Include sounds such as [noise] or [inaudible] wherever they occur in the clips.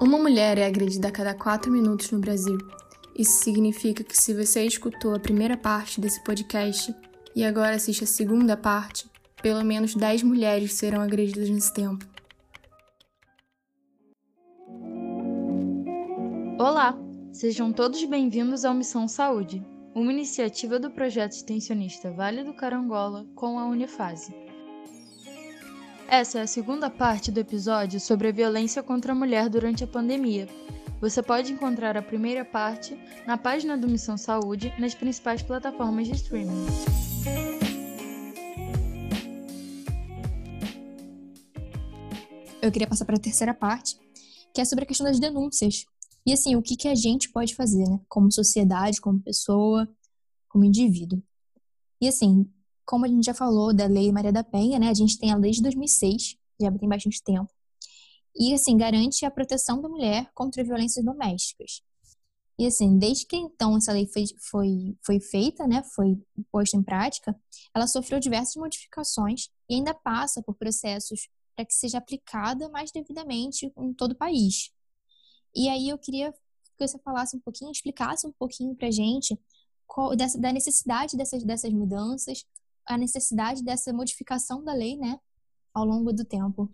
Uma mulher é agredida a cada quatro minutos no Brasil. Isso significa que se você escutou a primeira parte desse podcast e agora assiste a segunda parte, pelo menos 10 mulheres serão agredidas nesse tempo. Olá, sejam todos bem-vindos ao Missão Saúde, uma iniciativa do projeto extensionista Vale do Carangola com a Unifase. Essa é a segunda parte do episódio sobre a violência contra a mulher durante a pandemia. Você pode encontrar a primeira parte na página do Missão Saúde nas principais plataformas de streaming. Eu queria passar para a terceira parte, que é sobre a questão das denúncias. E assim, o que, que a gente pode fazer, né? Como sociedade, como pessoa, como indivíduo. E assim, como a gente já falou da Lei Maria da Penha, né? A gente tem a lei de 2006, já tem bastante tempo. E, assim, garante a proteção da mulher contra violências domésticas. E, assim, desde que então essa lei foi, foi, foi feita, né? Foi posta em prática, ela sofreu diversas modificações e ainda passa por processos para que seja aplicada mais devidamente em todo o país. E aí eu queria que você falasse um pouquinho, explicasse um pouquinho para gente qual, dessa, da necessidade dessas, dessas mudanças, a necessidade dessa modificação da lei, né, ao longo do tempo.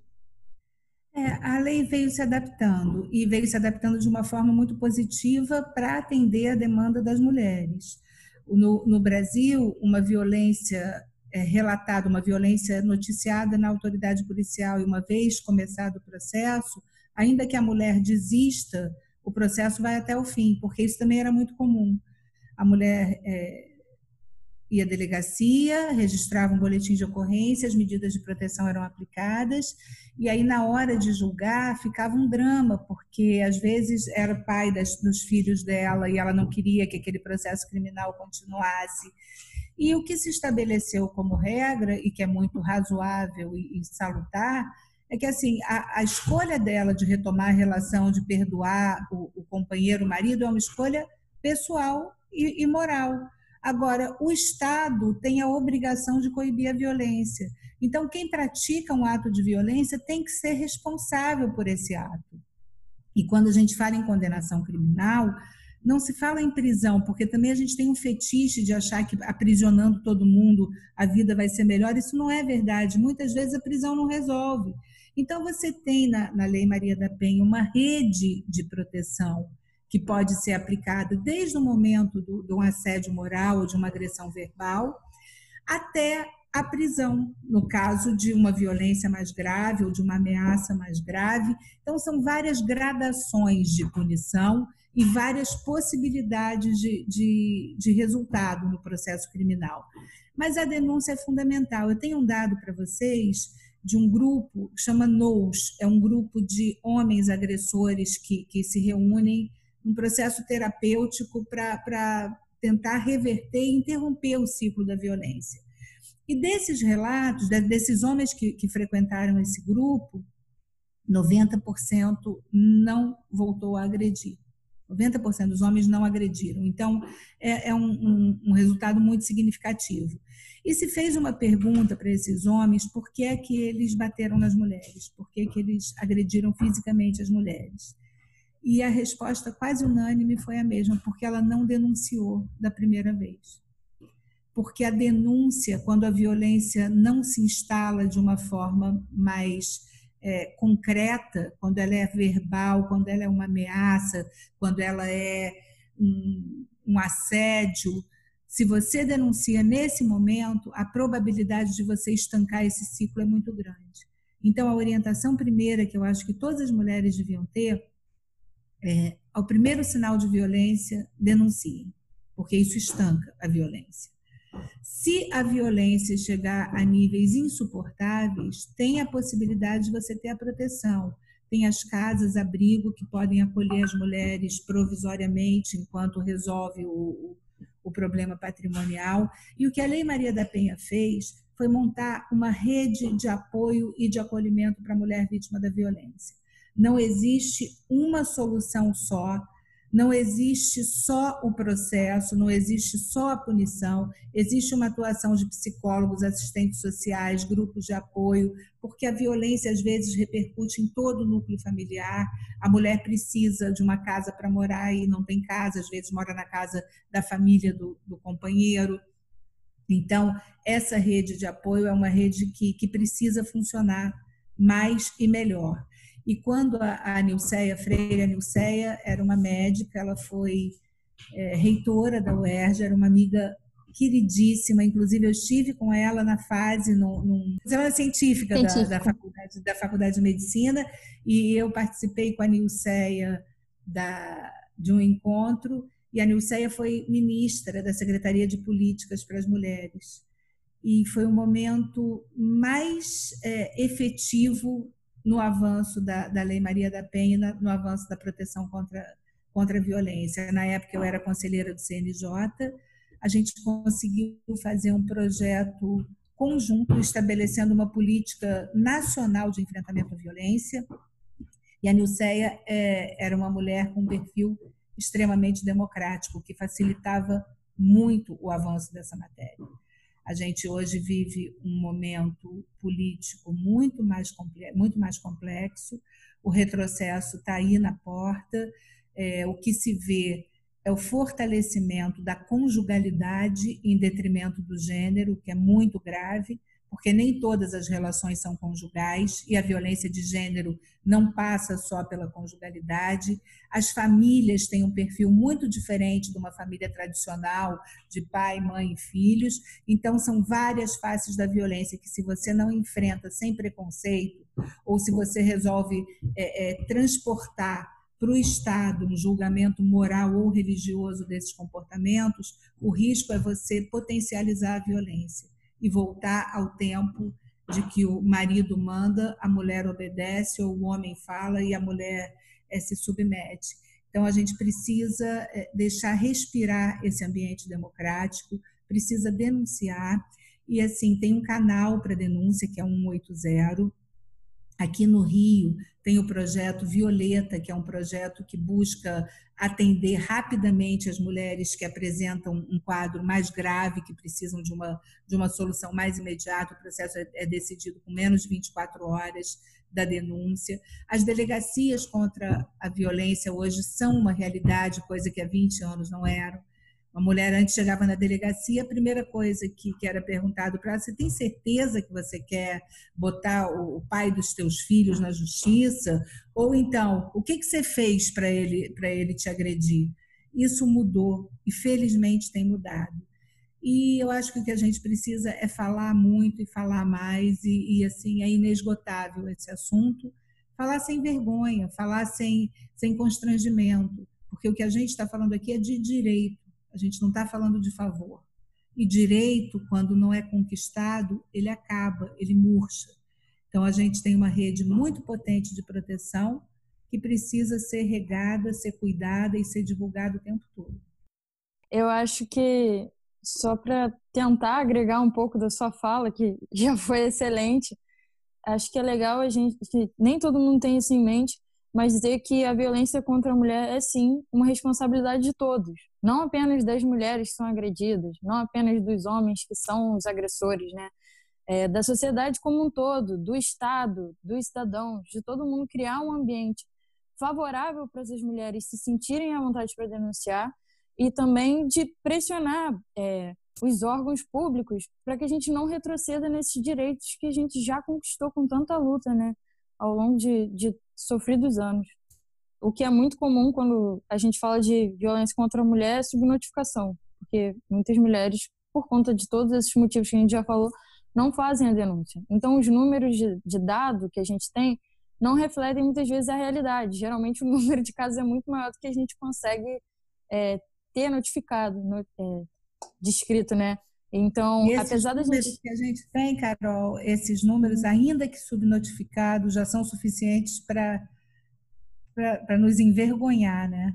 É, a lei veio se adaptando e veio se adaptando de uma forma muito positiva para atender a demanda das mulheres. No, no Brasil, uma violência é, relatada, uma violência noticiada na autoridade policial e uma vez começado o processo, ainda que a mulher desista, o processo vai até o fim, porque isso também era muito comum. A mulher é, ia à delegacia, registrava um boletim de ocorrência, as medidas de proteção eram aplicadas, e aí na hora de julgar ficava um drama, porque às vezes era pai das, dos filhos dela e ela não queria que aquele processo criminal continuasse. E o que se estabeleceu como regra, e que é muito razoável e, e salutar, é que assim a, a, escolha dela de retomar a relação, de perdoar o, o companheiro, o marido, é uma escolha pessoal e, e moral Agora, o Estado tem a obrigação de coibir a violência. Então, quem pratica um ato de violência tem que ser responsável por esse ato. E quando a gente fala em condenação criminal, não se fala em prisão, porque também a gente tem um fetiche de achar que aprisionando todo mundo a vida vai ser melhor. Isso não é verdade. Muitas vezes a prisão não resolve. Então, você tem na, na Lei Maria da Penha uma rede de proteção que pode ser aplicada desde o momento do, de um assédio moral ou de uma agressão verbal até a prisão, no caso de uma violência mais grave ou de uma ameaça mais grave. Então, são várias gradações de punição e várias possibilidades de, de, de resultado no processo criminal. Mas a denúncia é fundamental. Eu tenho um dado para vocês de um grupo que chama NOS, é um grupo de homens agressores que, que se reúnem um processo terapêutico para tentar reverter e interromper o ciclo da violência. E desses relatos, desses homens que, que frequentaram esse grupo, 90% não voltou a agredir. 90% dos homens não agrediram. Então, é, é um, um, um, resultado muito significativo. E se fez uma pergunta para esses homens por que é que eles bateram nas mulheres, por que, é que eles agrediram fisicamente as mulheres. E a resposta quase unânime foi a mesma, porque ela não denunciou da primeira vez. Porque a denúncia, quando a violência não se instala de uma forma mais é, concreta, quando ela é verbal, quando ela é uma ameaça, quando ela é um, um assédio, se você denuncia nesse momento, a probabilidade de você estancar esse ciclo é muito grande. Então, a orientação primeira que eu acho que todas as mulheres deviam ter é, ao primeiro sinal de violência, denunciem, porque isso estanca a violência. Se a violência chegar a níveis insuportáveis, tem a possibilidade de você ter a proteção. Tem as casas abrigo que podem acolher as mulheres provisoriamente enquanto resolve o, o problema patrimonial. E o que a Lei Maria da Penha fez foi montar uma rede de apoio e de acolhimento para a mulher vítima da violência. Não existe uma solução só, não existe só o processo, não existe só a punição, existe uma atuação de psicólogos, assistentes sociais, grupos de apoio, porque a violência às vezes repercute em todo o núcleo familiar. A mulher precisa de uma casa para morar e não tem casa, às vezes mora na casa da família do, do companheiro. Então, essa rede de apoio é uma rede que, que precisa funcionar mais e melhor. E quando a, a Nilceia Freire, a Nilceia era uma médica, ela foi é, reitora da UERJ, era uma amiga queridíssima, inclusive eu estive com ela na fase, num, num semana científica, científica. Da, da, faculdade, da Faculdade de Medicina, e eu participei com a Nilceia da, de um encontro, e a Nilceia foi ministra da Secretaria de Políticas para as Mulheres. E foi o momento mais é, efetivo no avanço da, da Lei Maria da Penha, no avanço da proteção contra, contra a violência. Na época, eu era conselheira do CNJ, a gente conseguiu fazer um projeto conjunto estabelecendo uma política nacional de enfrentamento à violência. E a Nilceia é, era uma mulher com um perfil extremamente democrático, que facilitava muito o avanço dessa matéria. A gente hoje vive um momento político muito mais, muito mais complexo, o retrocesso está aí na porta, é, o que se vê é o fortalecimento da conjugalidade em detrimento do gênero, que é muito grave, porque nem todas as relações são conjugais e a violência de gênero não passa só pela conjugalidade. As famílias têm um perfil muito diferente de uma família tradicional, de pai, mãe e filhos. Então, são várias faces da violência que, se você não enfrenta sem preconceito, ou se você resolve é, é, transportar para o Estado um julgamento moral ou religioso desses comportamentos, o risco é você potencializar a violência e voltar ao tempo de que o marido manda, a mulher obedece, ou o homem fala e a mulher é, se submete. Então, a gente precisa é, deixar respirar esse ambiente democrático, precisa denunciar. E, assim, tem um canal para denúncia, que é 180, Aqui no Rio tem o projeto Violeta, que é um projeto que busca atender rapidamente as mulheres que apresentam um quadro mais grave, que precisam de uma, de uma solução mais imediata. O processo é, é decidido com menos de 24 horas da denúncia. As delegacias contra a violência hoje são uma realidade, coisa que há 20 anos não eram. Uma mulher antes chegava na delegacia, a primeira coisa que, que era perguntado para ela, você tem certeza que você quer botar o, o, pai dos teus filhos na justiça? Ou então, o que, que você fez para ele, ele te agredir? Isso mudou e felizmente tem mudado. E eu acho que o que a gente precisa é falar muito e falar mais, e, e assim, é inesgotável esse assunto. Falar sem vergonha, falar sem, sem constrangimento, porque o que a gente está falando aqui é de direito a gente não está falando de favor. E direito, quando não é conquistado, ele acaba, ele murcha. Então, a gente tem uma rede muito potente de proteção que precisa ser regada, ser cuidada e ser divulgada o tempo todo. Eu acho que, só para tentar agregar um pouco da sua fala, que [laughs] já foi excelente, acho que é legal a gente, nem todo mundo tem isso em mente, mas dizer que a violência contra a mulher é sim uma responsabilidade de todos, não apenas das mulheres que são agredidas, não apenas dos homens que são os agressores, né? É, da sociedade como um todo, do Estado, dos cidadãos, de todo mundo criar um ambiente favorável para essas mulheres se sentirem à vontade para denunciar e também de pressionar é, os órgãos públicos para que a gente não retroceda nesses direitos que a gente já conquistou com tanta luta, né? Ao longo de, de sofridos anos. O que é muito comum quando a gente fala de violência contra a mulher é subnotificação, porque muitas mulheres, por conta de todos esses motivos que a gente já falou, não fazem a denúncia. Então, os números de, de dado que a gente tem não refletem muitas vezes a realidade. Geralmente, o [laughs] número de casos é muito maior do que a gente consegue é, ter notificado, no, é, descrito, né? Então, apesar da gente. que a gente tem, Carol, esses números, ainda que subnotificados, já são suficientes para nos envergonhar, né?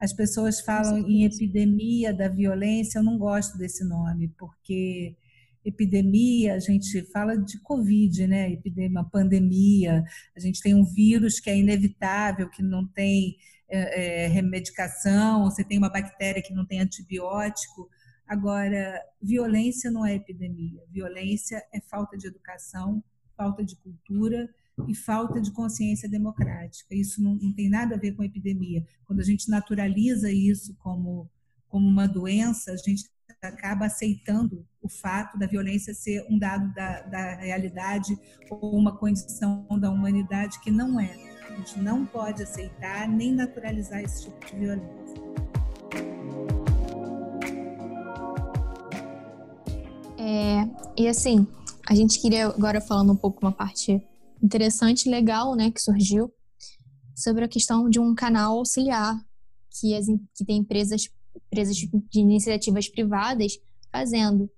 As pessoas falam em epidemia da violência, eu não gosto desse nome, porque epidemia, a gente fala de Covid, né? Epidemia, pandemia, a gente tem um vírus que é inevitável, que não tem é, é, remedicação, você tem uma bactéria que não tem antibiótico. Agora, violência não é epidemia, violência é falta de educação, falta de cultura e falta de consciência democrática. Isso não, não tem nada a ver com epidemia. Quando a gente naturaliza isso como, como uma doença, a gente acaba aceitando o fato da violência ser um dado da, da realidade ou uma condição da humanidade que não é. A gente não pode aceitar nem naturalizar esse tipo de violência. É, e assim, a gente queria agora falando um pouco uma parte interessante, legal, né, que surgiu sobre a questão de um canal auxiliar que, as, que tem empresas, empresas de iniciativas privadas fazendo.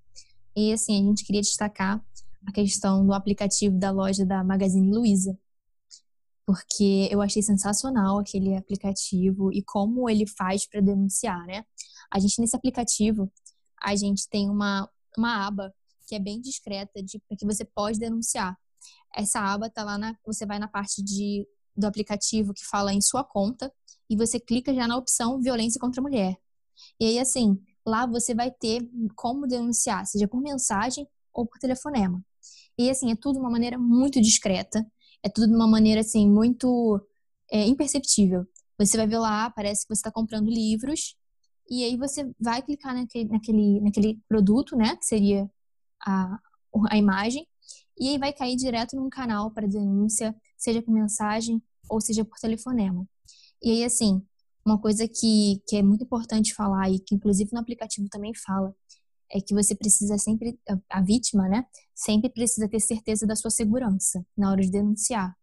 E assim, a gente queria destacar a questão do aplicativo da loja da Magazine Luiza, porque eu achei sensacional aquele aplicativo e como ele faz para denunciar, né? A gente nesse aplicativo, a gente tem uma, uma aba que é bem discreta de que você pode denunciar. Essa aba tá lá na você vai na parte de do aplicativo que fala em sua conta e você clica já na opção violência contra a mulher. E aí assim, lá você vai ter como denunciar, seja por mensagem ou por telefonema. E assim, é tudo de uma maneira muito discreta, é tudo de uma maneira assim muito é, imperceptível. Você vai ver lá, parece que você está comprando livros, e aí você vai clicar naquele, naquele, naquele produto, né, que seria a, a imagem, e aí vai cair direto num canal para denúncia, seja por mensagem ou seja por telefonema. E aí, assim, uma coisa que, que é muito importante falar e que inclusive no aplicativo também fala, é que você precisa sempre, a vítima, né, sempre precisa ter certeza da sua segurança na hora de denunciar.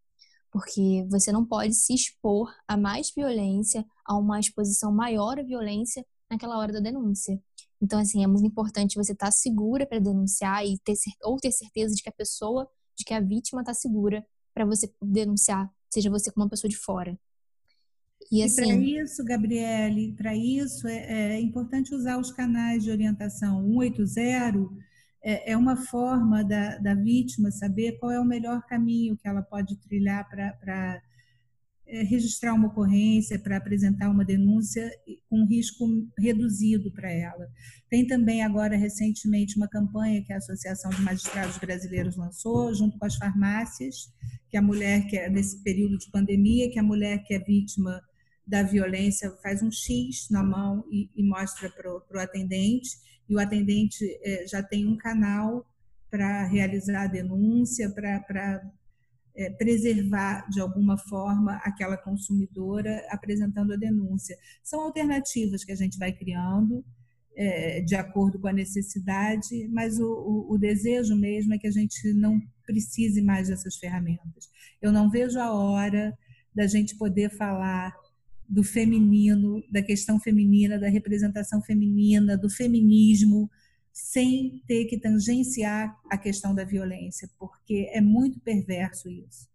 Porque você não pode se expor a mais violência, a uma exposição maior à violência naquela hora da denúncia. Então, assim, é muito importante você estar segura para denunciar e ter, ou ter certeza de que a pessoa, de que a vítima está segura para você denunciar, seja você como uma pessoa de fora. E, assim, e para isso, Gabriele, para isso é, é, importante usar os canais de orientação 180. É, é uma forma da, da vítima saber qual é o melhor caminho que ela pode trilhar para é, registrar uma ocorrência, para apresentar uma denúncia com risco reduzido para ela. Tem também agora, recentemente, uma campanha que a Associação de Magistrados Brasileiros lançou, junto com as farmácias, que a mulher que é nesse período de pandemia, que a mulher que é vítima da violência faz um X na mão e, e mostra para o atendente, e o atendente é, já tem um canal para realizar a denúncia, para é, preservar de alguma forma aquela consumidora apresentando a denúncia. São alternativas que a gente vai criando é, de acordo com a necessidade, mas o, o, o desejo mesmo é que a gente não precise mais dessas ferramentas. Eu não vejo a hora da gente poder falar do feminino, da questão feminina, da representação feminina, do feminismo, sem ter que tangenciar a questão da violência, porque é muito perverso isso.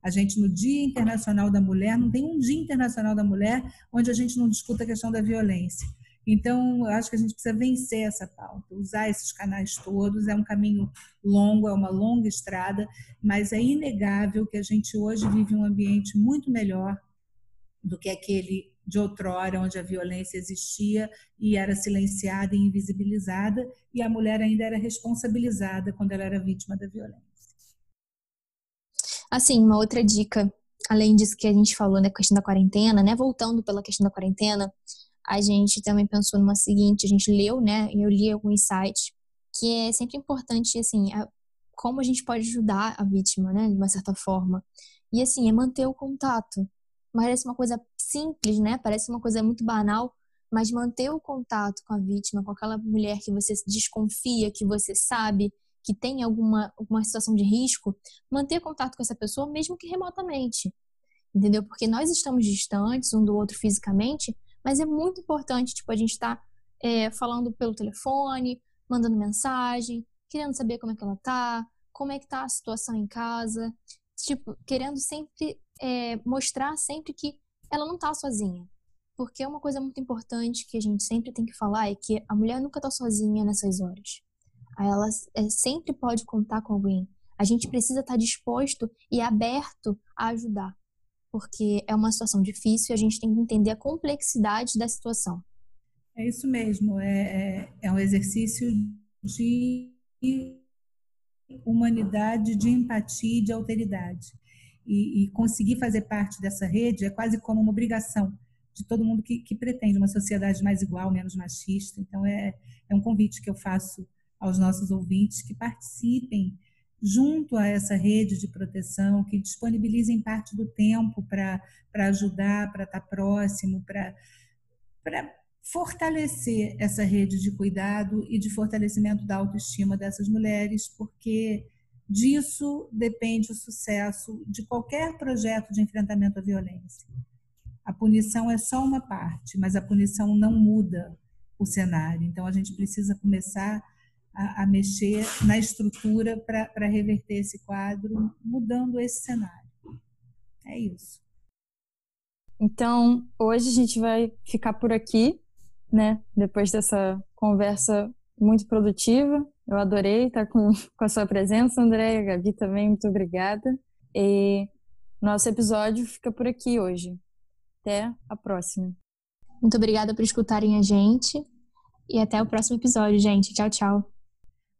A gente, no Dia Internacional da Mulher, não tem um Dia Internacional da Mulher onde a gente não discuta a questão da violência. Então, eu acho que a gente precisa vencer essa pauta, usar esses canais todos. É um caminho longo, é uma longa estrada, mas é inegável que a gente hoje vive um ambiente muito melhor do que aquele de outrora, onde a violência existia e era silenciada e invisibilizada, e a mulher ainda era responsabilizada quando ela era vítima da violência. Assim, uma outra dica, além disso que a gente falou na né, questão da quarentena, né, voltando pela questão da quarentena, a gente também pensou numa seguinte, a gente leu, né, eu li alguns sites, que é sempre importante, assim, a, como a gente pode ajudar a vítima, né, de uma certa forma. E, assim, é manter o contato, parece uma coisa simples, né? Parece uma coisa muito banal, mas manter o contato com a vítima, com aquela mulher que você desconfia, que você sabe que tem alguma, alguma situação de risco, manter contato com essa pessoa, mesmo que remotamente. Entendeu? Porque nós estamos distantes um do outro fisicamente, mas é muito importante, tipo, a gente estar tá, é, falando pelo telefone, mandando mensagem, querendo saber como é que ela tá, como é que tá a situação em casa, tipo, querendo sempre é, mostrar sempre que ela não tá sozinha. Porque é uma coisa muito importante que a gente sempre tem que falar é que a mulher nunca tá sozinha nessas horas. ela é, sempre pode contar com alguém. A gente precisa estar disposto e aberto a ajudar, porque é uma situação difícil e a gente tem que entender a complexidade da situação. É isso mesmo, é, é, é um exercício de humanidade, de empatia e de alteridade. E, e, conseguir fazer parte dessa rede é quase como uma obrigação de todo mundo que, que pretende uma sociedade mais igual, menos machista. Então, é, é um convite que eu faço aos nossos ouvintes que participem junto a essa rede de proteção, que disponibilizem parte do tempo para ajudar, para estar próximo, para fortalecer essa rede de cuidado e de fortalecimento da autoestima dessas mulheres, porque disso depende o sucesso de qualquer projeto de enfrentamento à violência. A punição é só uma parte, mas a punição não muda o cenário. Então a gente precisa começar a, a mexer na estrutura para reverter esse quadro, mudando esse cenário. É isso. Então, hoje a gente vai ficar por aqui né? Depois dessa conversa muito produtiva. Eu adorei estar com, [laughs] com a sua presença, André, a Gabi também, muito obrigada. E nosso episódio fica por aqui hoje. Até a próxima. Muito obrigada por escutarem a gente e até o próximo episódio, gente. Tchau, tchau.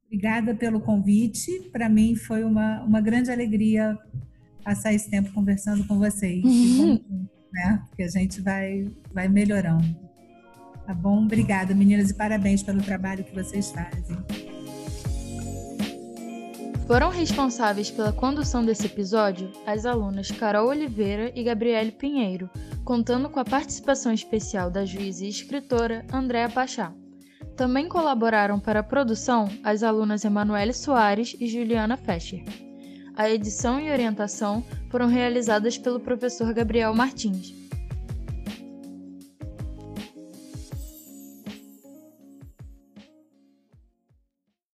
Obrigada pelo convite. Para mim foi uma, uma grande alegria passar esse tempo conversando com vocês. Uhum. [laughs] né? Porque a gente vai, vai melhorando. Tá bom? Obrigada, meninas, e parabéns pelo trabalho que vocês fazem. Foram responsáveis pela condução desse episódio as alunas Carol Oliveira e Gabriele Pinheiro, contando com a participação especial da juíza e escritora Andréa Pachá. Também colaboraram para a produção as alunas Emanuele Soares e Juliana Fescher. A edição e orientação foram realizadas pelo professor Gabriel Martins.